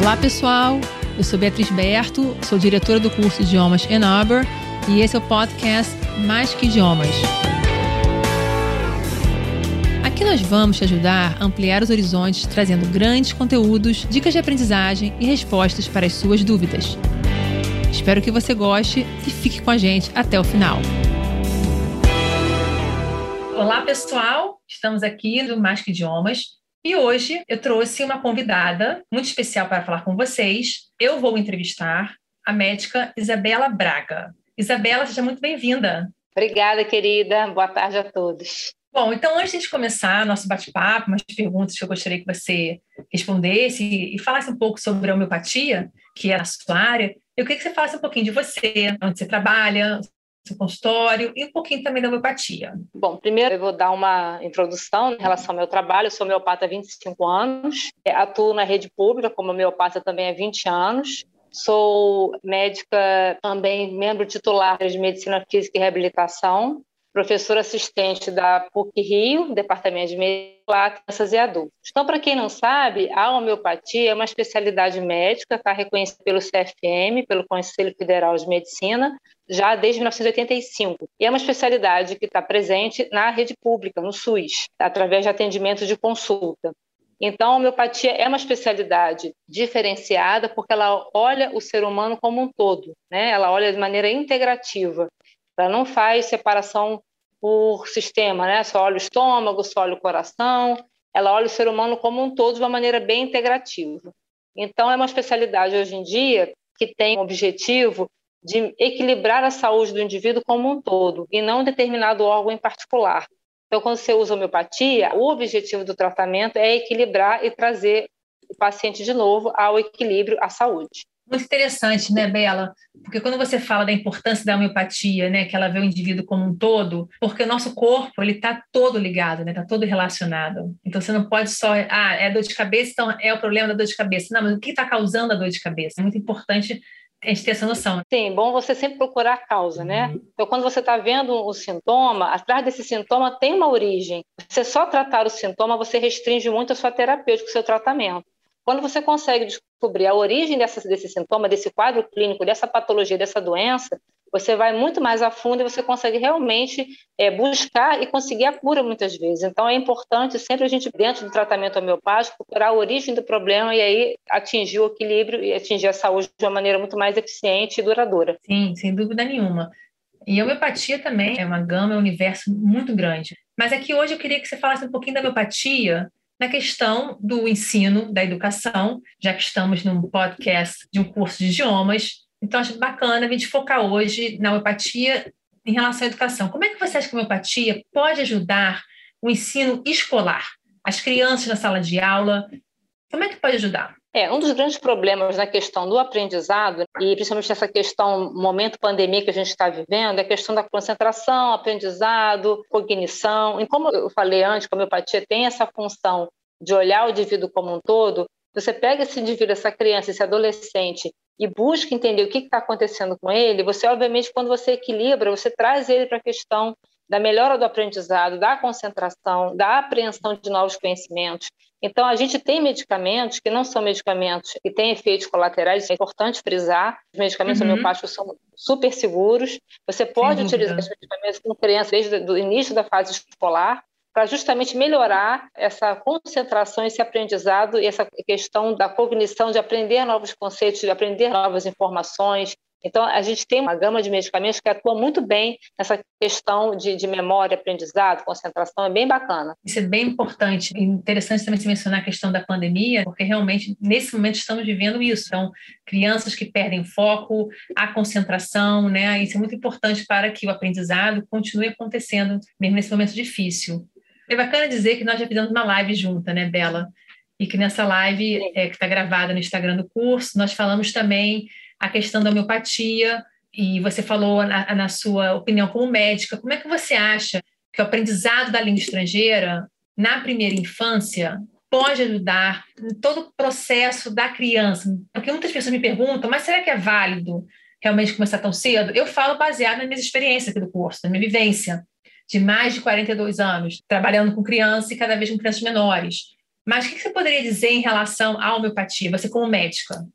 Olá, pessoal. Eu sou Beatriz Berto, sou diretora do curso Idiomas Arbor e esse é o podcast Mais que Idiomas. Aqui nós vamos te ajudar a ampliar os horizontes, trazendo grandes conteúdos, dicas de aprendizagem e respostas para as suas dúvidas. Espero que você goste e fique com a gente até o final. Olá, pessoal. Estamos aqui no Mais que Idiomas e hoje eu trouxe uma convidada muito especial para falar com vocês. Eu vou entrevistar a médica Isabela Braga. Isabela, seja muito bem-vinda. Obrigada, querida. Boa tarde a todos. Bom, então antes de começar nosso bate-papo, umas perguntas que eu gostaria que você respondesse e falasse um pouco sobre a homeopatia, que é a sua área, eu queria que você falasse um pouquinho de você, onde você trabalha, seu consultório e um pouquinho também da homeopatia. Bom, primeiro eu vou dar uma introdução em relação ao meu trabalho. Eu sou homeopata há 25 anos, é, atuo na rede pública como homeopata também há 20 anos. Sou médica também, membro titular de Medicina Física e Reabilitação, professora assistente da PUC Rio, Departamento de Medicina, Crianças e Adultos. Então, para quem não sabe, a homeopatia é uma especialidade médica, está reconhecida pelo CFM, pelo Conselho Federal de Medicina, já desde 1985. E é uma especialidade que está presente na rede pública, no SUS, através de atendimento de consulta. Então, a homeopatia é uma especialidade diferenciada porque ela olha o ser humano como um todo, né? ela olha de maneira integrativa. Ela não faz separação por sistema, né? só olha o estômago, só olha o coração. Ela olha o ser humano como um todo de uma maneira bem integrativa. Então, é uma especialidade hoje em dia que tem o objetivo de equilibrar a saúde do indivíduo como um todo e não determinado órgão em particular. Então, quando você usa homeopatia, o objetivo do tratamento é equilibrar e trazer o paciente de novo ao equilíbrio, à saúde. Muito interessante, né, Bela? Porque quando você fala da importância da homeopatia, né, que ela vê o indivíduo como um todo, porque o nosso corpo ele está todo ligado, né, está todo relacionado. Então você não pode só, ah, é dor de cabeça, então é o problema da dor de cabeça. Não, mas o que está causando a dor de cabeça? É muito importante a gente ter essa noção. Sim, bom você sempre procurar a causa, né? Uhum. Então, quando você está vendo o sintoma, atrás desse sintoma tem uma origem. Você só tratar o sintoma, você restringe muito a sua terapêutica, o seu tratamento. Quando você consegue descobrir a origem dessa, desse sintoma, desse quadro clínico, dessa patologia, dessa doença, você vai muito mais a fundo e você consegue realmente é, buscar e conseguir a cura muitas vezes. Então é importante sempre a gente, dentro do tratamento homeopático, procurar a origem do problema e aí atingir o equilíbrio e atingir a saúde de uma maneira muito mais eficiente e duradoura. Sim, sem dúvida nenhuma. E a homeopatia também é uma gama, é um universo muito grande. Mas aqui hoje eu queria que você falasse um pouquinho da homeopatia na questão do ensino, da educação, já que estamos num podcast de um curso de idiomas. Então, acho bacana a gente focar hoje na homeopatia em relação à educação. Como é que você acha que a homeopatia pode ajudar o ensino escolar? As crianças na sala de aula, como é que pode ajudar? É, um dos grandes problemas na questão do aprendizado, e principalmente nessa questão, momento pandemia que a gente está vivendo, é a questão da concentração, aprendizado, cognição. E como eu falei antes, a homeopatia tem essa função de olhar o indivíduo como um todo, você pega esse indivíduo, essa criança, esse adolescente, e busca entender o que está acontecendo com ele, você, obviamente, quando você equilibra, você traz ele para a questão da melhora do aprendizado, da concentração, da apreensão de novos conhecimentos. Então, a gente tem medicamentos que não são medicamentos que têm efeitos colaterais, é importante frisar. Os medicamentos uhum. homeopáticos são super seguros. Você pode utilizar esses medicamentos com criança desde o início da fase escolar, para justamente melhorar essa concentração, esse aprendizado e essa questão da cognição, de aprender novos conceitos, de aprender novas informações, então, a gente tem uma gama de medicamentos que atua muito bem nessa questão de, de memória, aprendizado, concentração, é bem bacana. Isso é bem importante. Interessante também se mencionar a questão da pandemia, porque realmente, nesse momento, estamos vivendo isso. Então, crianças que perdem foco, a concentração, né? Isso é muito importante para que o aprendizado continue acontecendo, mesmo nesse momento difícil. É bacana dizer que nós já fizemos uma live junta, né, Bela? E que nessa live, é, que está gravada no Instagram do curso, nós falamos também a questão da homeopatia, e você falou na, na sua opinião como médica, como é que você acha que o aprendizado da língua estrangeira na primeira infância pode ajudar em todo o processo da criança? Porque muitas pessoas me perguntam, mas será que é válido realmente começar tão cedo? Eu falo baseado nas minhas experiências aqui do curso, na minha vivência de mais de 42 anos, trabalhando com crianças e cada vez com crianças menores. Mas o que você poderia dizer em relação à homeopatia, você como médica?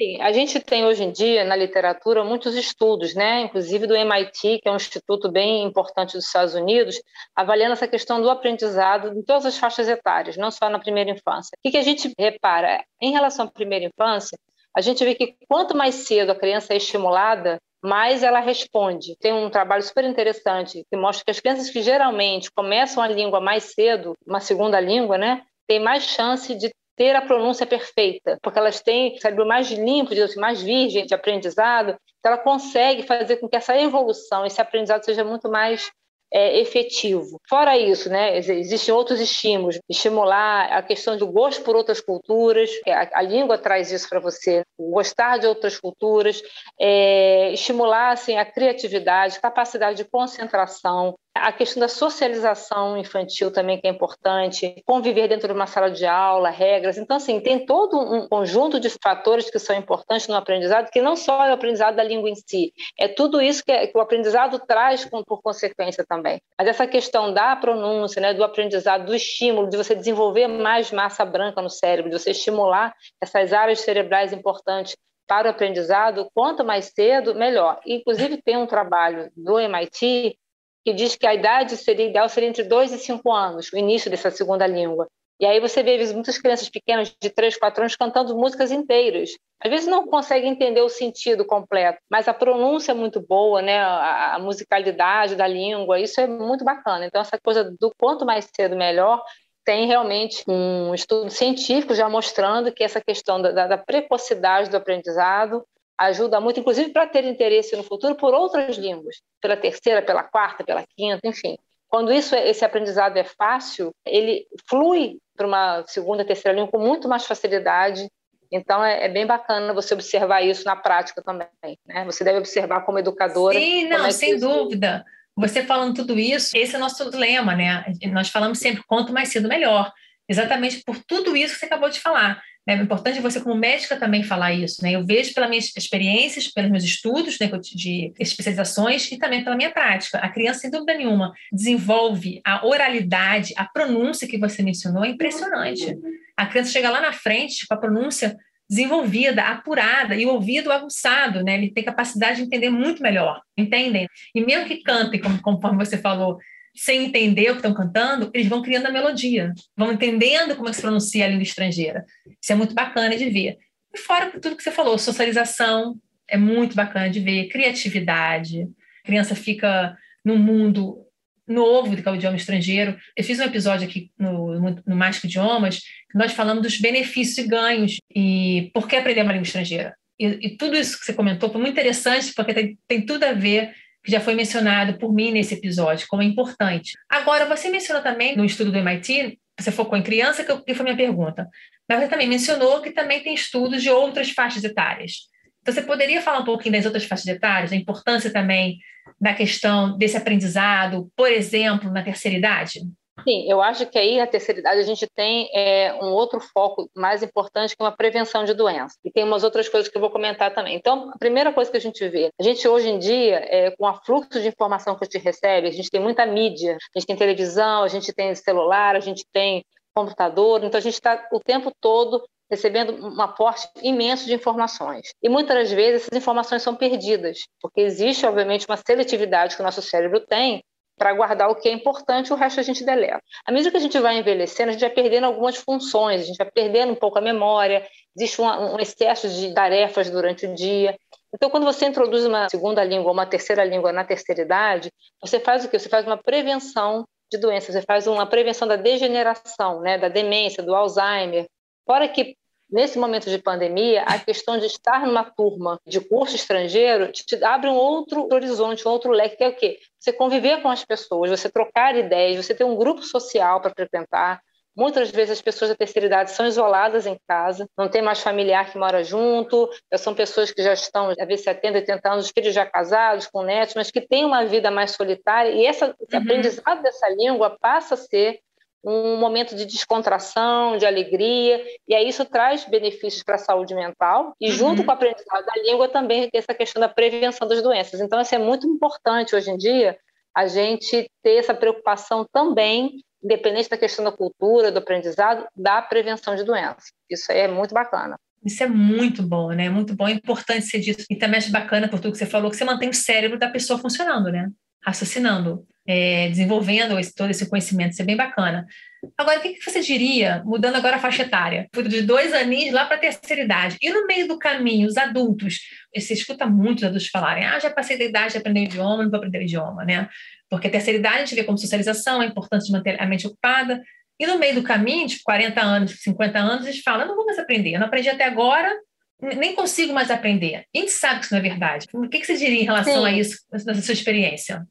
Sim, a gente tem hoje em dia na literatura muitos estudos, né? inclusive do MIT, que é um instituto bem importante dos Estados Unidos, avaliando essa questão do aprendizado em todas as faixas etárias, não só na primeira infância. O que a gente repara? Em relação à primeira infância, a gente vê que quanto mais cedo a criança é estimulada, mais ela responde. Tem um trabalho super interessante que mostra que as crianças que geralmente começam a língua mais cedo, uma segunda língua, né, tem mais chance de ter a pronúncia perfeita, porque elas têm o cérebro mais limpo, assim, mais virgem de aprendizado, então ela consegue fazer com que essa evolução, esse aprendizado seja muito mais é, efetivo. Fora isso, né, existem outros estímulos, estimular a questão do gosto por outras culturas, a, a língua traz isso para você, gostar de outras culturas, é, estimular assim, a criatividade, capacidade de concentração, a questão da socialização infantil também que é importante, conviver dentro de uma sala de aula, regras. Então, assim, tem todo um conjunto de fatores que são importantes no aprendizado, que não só é o aprendizado da língua em si, é tudo isso que, é, que o aprendizado traz com, por consequência também. Mas essa questão da pronúncia, né, do aprendizado, do estímulo, de você desenvolver mais massa branca no cérebro, de você estimular essas áreas cerebrais importantes para o aprendizado, quanto mais cedo, melhor. Inclusive, tem um trabalho do MIT que diz que a idade seria ideal seria entre 2 e 5 anos, o início dessa segunda língua. E aí você vê muitas crianças pequenas de 3, 4 anos cantando músicas inteiras. Às vezes não consegue entender o sentido completo, mas a pronúncia é muito boa, né? a, musicalidade da língua, isso é muito bacana. Então, essa coisa do quanto mais cedo, melhor, tem realmente um estudo científico já mostrando que essa questão da, da precocidade do aprendizado ajuda muito, inclusive para ter interesse no futuro por outras línguas, pela terceira, pela quarta, pela quinta, enfim. Quando isso, esse aprendizado é fácil, ele flui para uma segunda, terceira língua com muito mais facilidade. Então é, é, bem bacana você observar isso na prática também. Né? Você deve observar como educadora. Sim, não, é sem isso... dúvida. Você falando tudo isso, esse é o nosso lema, né? Nós falamos sempre quanto mais cedo melhor. Exatamente por tudo isso que você acabou de falar. É importante você, como médica, também falar isso. Né? Eu vejo pelas minhas experiências, pelos meus estudos né, de especializações e também pela minha prática. A criança, sem dúvida nenhuma, desenvolve a oralidade, a pronúncia que você mencionou, é impressionante. A criança chega lá na frente com a pronúncia desenvolvida, apurada e o ouvido aguçado, né? Ele tem capacidade de entender muito melhor, entendem? E mesmo que cantem, como, conforme você falou, sem entender o que estão cantando, eles vão criando a melodia, vão entendendo como é que se pronuncia a língua estrangeira. Isso é muito bacana de ver. E fora tudo que você falou, socialização é muito bacana de ver, criatividade, a criança fica num mundo novo do que é o idioma estrangeiro. Eu fiz um episódio aqui no, no Mais Idiomas, que nós falamos dos benefícios e ganhos e por que aprender uma língua estrangeira. E, e tudo isso que você comentou foi muito interessante, porque tem, tem tudo a ver que já foi mencionado por mim nesse episódio, como é importante. Agora, você mencionou também no estudo do MIT, você focou em criança, que foi minha pergunta, mas você também mencionou que também tem estudos de outras faixas etárias. Então, você poderia falar um pouquinho das outras faixas etárias, da importância também da questão desse aprendizado, por exemplo, na terceira idade? Sim, eu acho que aí na terceira idade a gente tem é, um outro foco mais importante que é uma prevenção de doenças. E tem umas outras coisas que eu vou comentar também. Então, a primeira coisa que a gente vê, a gente hoje em dia, é, com o fluxo de informação que a gente recebe, a gente tem muita mídia, a gente tem televisão, a gente tem celular, a gente tem computador, então a gente está o tempo todo recebendo um aporte imenso de informações. E muitas das vezes essas informações são perdidas, porque existe, obviamente, uma seletividade que o nosso cérebro tem para guardar o que é importante, o resto a gente deleta. À medida que a gente vai envelhecendo, a gente vai perdendo algumas funções, a gente vai perdendo um pouco a memória, existe um, um excesso de tarefas durante o dia. Então, quando você introduz uma segunda língua ou uma terceira língua na terceira idade, você faz o quê? Você faz uma prevenção de doenças, você faz uma prevenção da degeneração, né, da demência, do Alzheimer. Fora que Nesse momento de pandemia, a questão de estar numa turma de curso estrangeiro te abre um outro horizonte, um outro leque, que é o quê? Você conviver com as pessoas, você trocar ideias, você ter um grupo social para frequentar. Muitas vezes as pessoas da terceira idade são isoladas em casa, não tem mais familiar que mora junto, são pessoas que já estão, às vezes, 70, 80 anos, filhos já casados, com netos, mas que têm uma vida mais solitária, e esse uhum. aprendizado dessa língua passa a ser um momento de descontração, de alegria, e aí isso traz benefícios para a saúde mental, e junto uhum. com o aprendizado da língua também tem essa questão da prevenção das doenças. Então, isso é muito importante hoje em dia, a gente ter essa preocupação também independente da questão da cultura, do aprendizado, da prevenção de doenças. Isso aí é muito bacana. Isso é muito bom, né? Muito bom, é importante ser dito. E também acho bacana, por tudo que você falou, que você mantém o cérebro da pessoa funcionando, né? Raciocinando, é, desenvolvendo esse, todo esse conhecimento. Isso é bem bacana. Agora, o que, que você diria, mudando agora a faixa etária, de dois aninhos lá para a terceira idade, e no meio do caminho, os adultos, você escuta muitos adultos falarem, ah, já passei da idade de aprender idioma, não vou aprender idioma, né? Porque a terceira idade a gente vê como socialização, é importante manter a mente ocupada, e no meio do caminho, de 40 anos, 50 anos, eles falam, não vou mais aprender, eu não aprendi até agora, nem consigo mais aprender. A gente sabe que isso não é verdade. O que, que você diria em relação Sim. a isso, na sua experiência?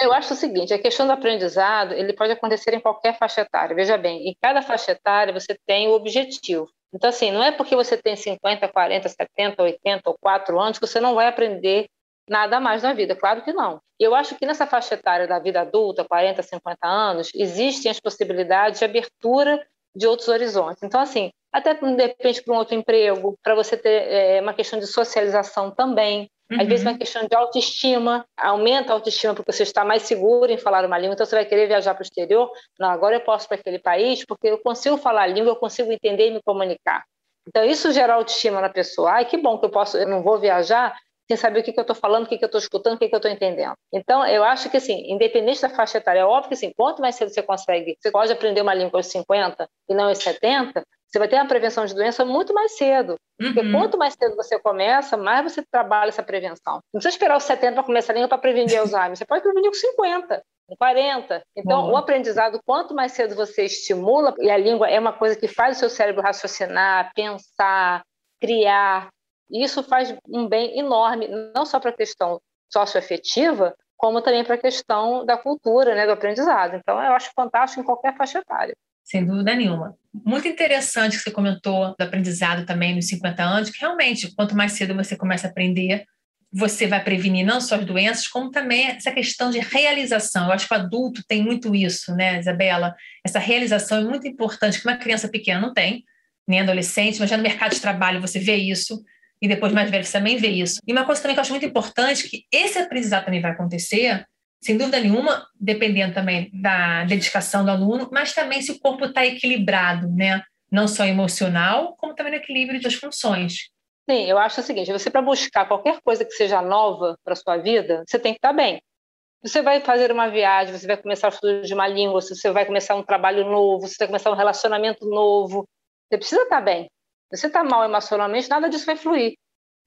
Eu acho o seguinte, a questão do aprendizado, ele pode acontecer em qualquer faixa etária. Veja bem, em cada faixa etária você tem o objetivo. Então, assim, não é porque você tem 50, 40, 70, 80 ou 4 anos que você não vai aprender nada mais na vida. Claro que não. Eu acho que nessa faixa etária da vida adulta, 40, 50 anos, existem as possibilidades de abertura de outros horizontes. Então, assim, até de repente para um outro emprego, para você ter é, uma questão de socialização também. Uhum. Às vezes, uma questão de autoestima, aumenta a autoestima porque você está mais seguro em falar uma língua, então você vai querer viajar para o exterior. Não, agora eu posso para aquele país porque eu consigo falar a língua, eu consigo entender e me comunicar. Então, isso gera autoestima na pessoa. Ai, que bom que eu posso, eu não vou viajar sem saber o que, que eu estou falando, o que, que eu estou escutando, o que, que eu estou entendendo. Então, eu acho que, assim, independente da faixa etária, é óbvio que, assim, quanto mais cedo você consegue, você pode aprender uma língua aos 50 e não aos 70, você vai ter a prevenção de doença muito mais cedo. Uhum. Porque quanto mais cedo você começa, mais você trabalha essa prevenção. Não precisa esperar os 70 para começar a língua para prevenir Alzheimer. Você pode prevenir com 50 com 40. Então, o aprendizado, quanto mais cedo você estimula, e a língua é uma coisa que faz o seu cérebro raciocinar, pensar, criar, isso faz um bem enorme, não só para a questão socioafetiva, como também para a questão da cultura, né, do aprendizado. Então, eu acho fantástico em qualquer faixa etária. Sem dúvida nenhuma. Muito interessante que você comentou do aprendizado também nos 50 anos, que realmente, quanto mais cedo você começa a aprender, você vai prevenir não só as doenças, como também essa questão de realização. Eu acho que o adulto tem muito isso, né, Isabela? Essa realização é muito importante, que uma criança pequena não tem, nem adolescente, mas já no mercado de trabalho você vê isso e depois mais velho você também vê isso. E uma coisa também que eu acho muito importante, que esse aprendizado também vai acontecer, sem dúvida nenhuma, dependendo também da dedicação do aluno, mas também se o corpo está equilibrado, né? Não só emocional, como também no equilíbrio das funções. Sim, eu acho o seguinte: você para buscar qualquer coisa que seja nova para sua vida, você tem que estar tá bem. Você vai fazer uma viagem, você vai começar o estudo de uma língua, você vai começar um trabalho novo, você vai começar um relacionamento novo. Você precisa estar tá bem. Você está mal emocionalmente, nada disso vai fluir.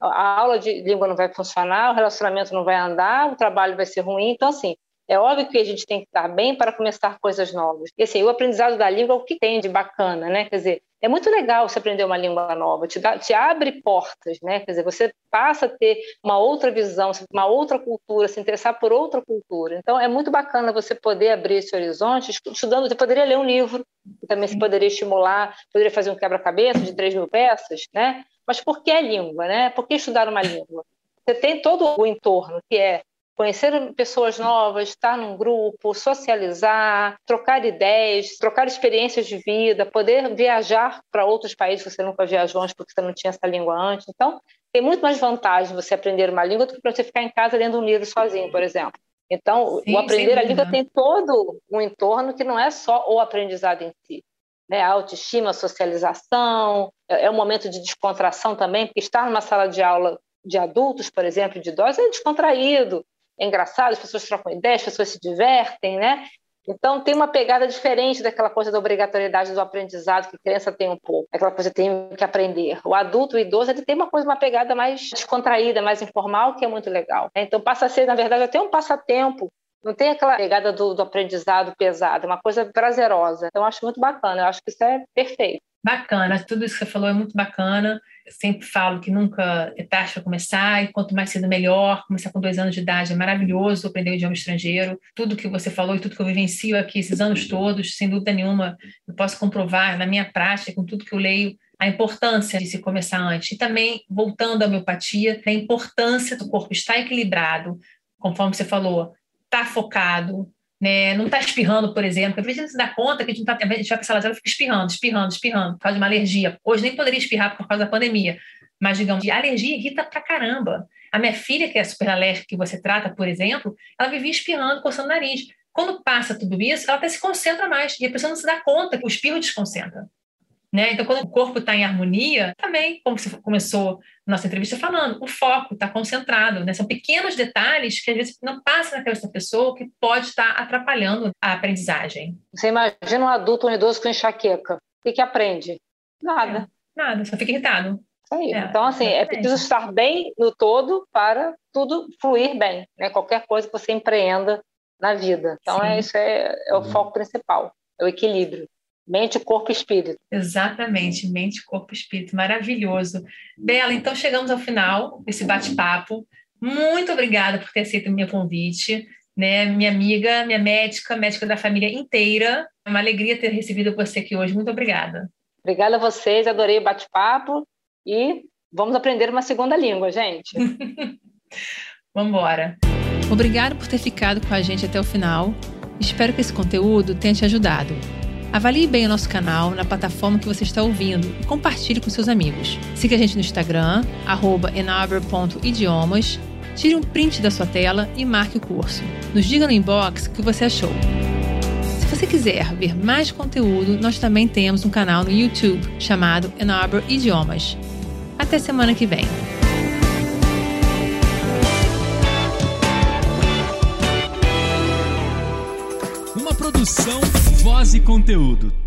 A aula de língua não vai funcionar, o relacionamento não vai andar, o trabalho vai ser ruim. Então, assim, é óbvio que a gente tem que estar bem para começar coisas novas. E assim, o aprendizado da língua é o que tem de bacana, né? Quer dizer, é muito legal você aprender uma língua nova, te, dá, te abre portas, né? Quer dizer, você passa a ter uma outra visão, uma outra cultura, se interessar por outra cultura. Então, é muito bacana você poder abrir esse horizonte estudando. Você poderia ler um livro, que também se poderia estimular, poderia fazer um quebra-cabeça de 3 mil peças, né? Mas por que a língua, né? Por que estudar uma língua? Você tem todo o entorno, que é conhecer pessoas novas, estar num grupo, socializar, trocar ideias, trocar experiências de vida, poder viajar para outros países que você nunca viajou antes porque você não tinha essa língua antes. Então, tem muito mais vantagem você aprender uma língua do que você ficar em casa lendo um livro sozinho, por exemplo. Então, Sim, o aprender a língua tem todo um entorno que não é só o aprendizado em si. Né? A autoestima, a socialização, é, é um momento de descontração também, porque estar numa sala de aula de adultos, por exemplo, de idosos, é descontraído é engraçado, as pessoas trocam ideias, as pessoas se divertem, né? Então tem uma pegada diferente daquela coisa da obrigatoriedade do aprendizado que a criança tem um pouco, aquela coisa que tem que aprender. O adulto, o idoso, ele tem uma coisa, uma pegada mais descontraída, mais informal, que é muito legal. Então passa a ser, na verdade, até um passatempo. Não tem aquela pegada do, do aprendizado pesado, é uma coisa prazerosa. Então eu acho muito bacana, eu acho que isso é perfeito. Bacana, tudo isso que você falou é muito bacana. Eu sempre falo que nunca é tarde para começar, e quanto mais cedo melhor. Começar com dois anos de idade é maravilhoso aprender o idioma estrangeiro. Tudo que você falou e tudo que eu vivencio aqui esses anos todos, sem dúvida nenhuma, eu posso comprovar na minha prática, com tudo que eu leio, a importância de se começar antes. E também, voltando à homeopatia, a importância do corpo estar equilibrado, conforme você falou, estar tá focado, né? Não está espirrando, por exemplo. Às vezes a gente se dá conta que a gente, tá, a gente vai para a sala e fica espirrando, espirrando, espirrando, por causa de uma alergia. Hoje nem poderia espirrar por causa da pandemia, mas, digamos, a alergia irrita pra caramba. A minha filha, que é super alérgica, que você trata, por exemplo, ela vivia espirrando, coçando o nariz. Quando passa tudo isso, ela até se concentra mais e a pessoa não se dá conta que o espirro desconcentra. Né? Então, quando o corpo está em harmonia, também, como você começou nossa entrevista falando, o foco está concentrado. Né? São pequenos detalhes que às vezes não passam na cabeça da pessoa que pode estar tá atrapalhando a aprendizagem. Você imagina um adulto um idoso com enxaqueca. O que, que aprende? Nada. É, nada, só fica irritado. É, então, assim, é preciso estar bem no todo para tudo fluir bem, né? Qualquer coisa que você empreenda na vida. Então, é, isso é, é o foco principal, é o equilíbrio. Mente, corpo e espírito. Exatamente, mente, corpo e espírito. Maravilhoso. Bela, então chegamos ao final desse bate-papo. Muito obrigada por ter aceito o meu convite. Né? Minha amiga, minha médica, médica da família inteira. É uma alegria ter recebido você aqui hoje. Muito obrigada. Obrigada a vocês, adorei o bate-papo e vamos aprender uma segunda língua, gente. vamos embora. Obrigado por ter ficado com a gente até o final. Espero que esse conteúdo tenha te ajudado. Avalie bem o nosso canal na plataforma que você está ouvindo e compartilhe com seus amigos. Siga a gente no Instagram, enaber.idiomas, tire um print da sua tela e marque o curso. Nos diga no inbox o que você achou. Se você quiser ver mais conteúdo, nós também temos um canal no YouTube chamado Enaber Idiomas. Até semana que vem. Produção Voz e Conteúdo.